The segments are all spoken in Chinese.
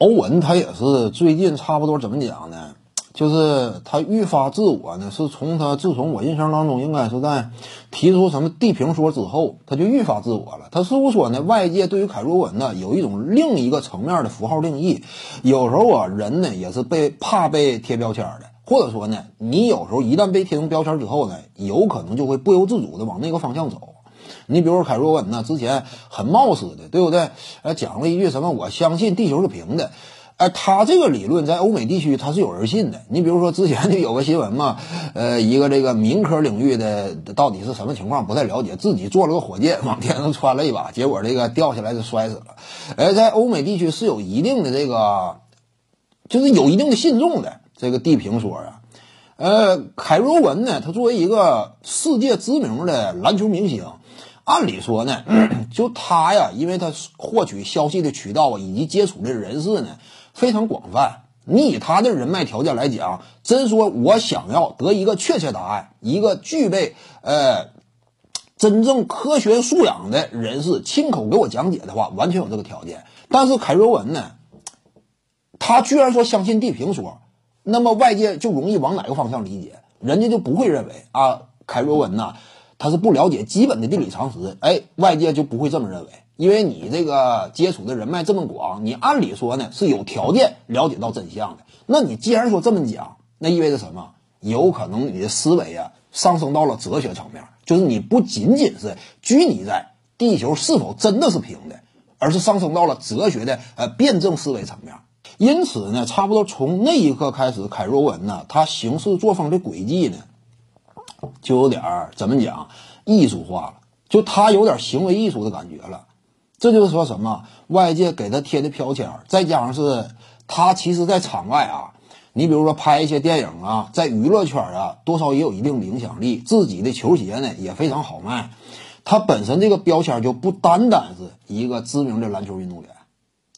欧文他也是最近差不多怎么讲呢？就是他愈发自我呢，是从他自从我印象当中应该是在提出什么地平说之后，他就愈发自我了。他似乎说呢，外界对于凯罗文呢有一种另一个层面的符号定义。有时候啊，人呢也是被怕被贴标签的，或者说呢，你有时候一旦被贴成标签之后呢，有可能就会不由自主的往那个方向走。你比如凯若文呢，之前很冒失的，对不对？呃，讲了一句什么？我相信地球是平的。哎，他这个理论在欧美地区他是有人信的。你比如说之前就有个新闻嘛，呃，一个这个民科领域的到底是什么情况不太了解，自己做了个火箭往天上窜了一把，结果这个掉下来就摔死了。哎，在欧美地区是有一定的这个，就是有一定的信众的这个地平说啊。呃，凯若文呢，他作为一个世界知名的篮球明星，按理说呢，就他呀，因为他获取消息的渠道啊，以及接触的人士呢。非常广泛，你以他的人脉条件来讲，真说我想要得一个确切答案，一个具备呃真正科学素养的人士亲口给我讲解的话，完全有这个条件。但是凯瑞文呢，他居然说相信地平说，那么外界就容易往哪个方向理解？人家就不会认为啊，凯瑞文呐，他是不了解基本的地理常识，哎，外界就不会这么认为。因为你这个接触的人脉这么广，你按理说呢是有条件了解到真相的。那你既然说这么讲，那意味着什么？有可能你的思维啊上升到了哲学层面，就是你不仅仅是拘泥在地球是否真的是平的，而是上升到了哲学的呃辩证思维层面。因此呢，差不多从那一刻开始，凯若文呢他行事作风的轨迹呢就有点儿怎么讲艺术化了，就他有点行为艺术的感觉了。这就是说什么？外界给他贴的标签，再加上是他其实，在场外啊，你比如说拍一些电影啊，在娱乐圈啊，多少也有一定的影响力。自己的球鞋呢也非常好卖，他本身这个标签就不单单是一个知名的篮球运动员，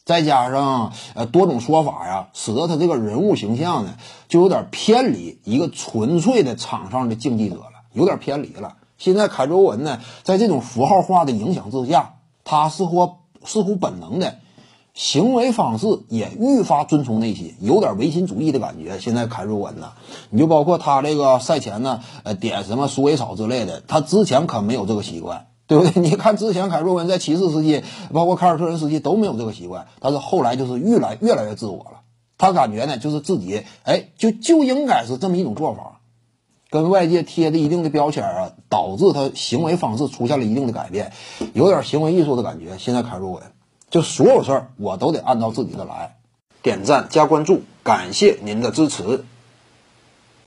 再加上呃多种说法呀，使得他这个人物形象呢就有点偏离一个纯粹的场上的竞技者了，有点偏离了。现在凯卓文呢，在这种符号化的影响之下。他似乎似乎本能的行为方式也愈发遵从内心，有点唯心主义的感觉。现在凯若文呢，你就包括他这个赛前呢，呃，点什么鼠尾草之类的，他之前可没有这个习惯，对不对？你看之前凯若文在骑士时期，包括凯尔特人时期都没有这个习惯，但是后来就是越来越来越自我了。他感觉呢，就是自己，哎，就就应该是这么一种做法。跟外界贴的一定的标签啊，导致他行为方式出现了一定的改变，有点行为艺术的感觉。现在凯若文，就所有事儿我都得按照自己的来，点赞加关注，感谢您的支持。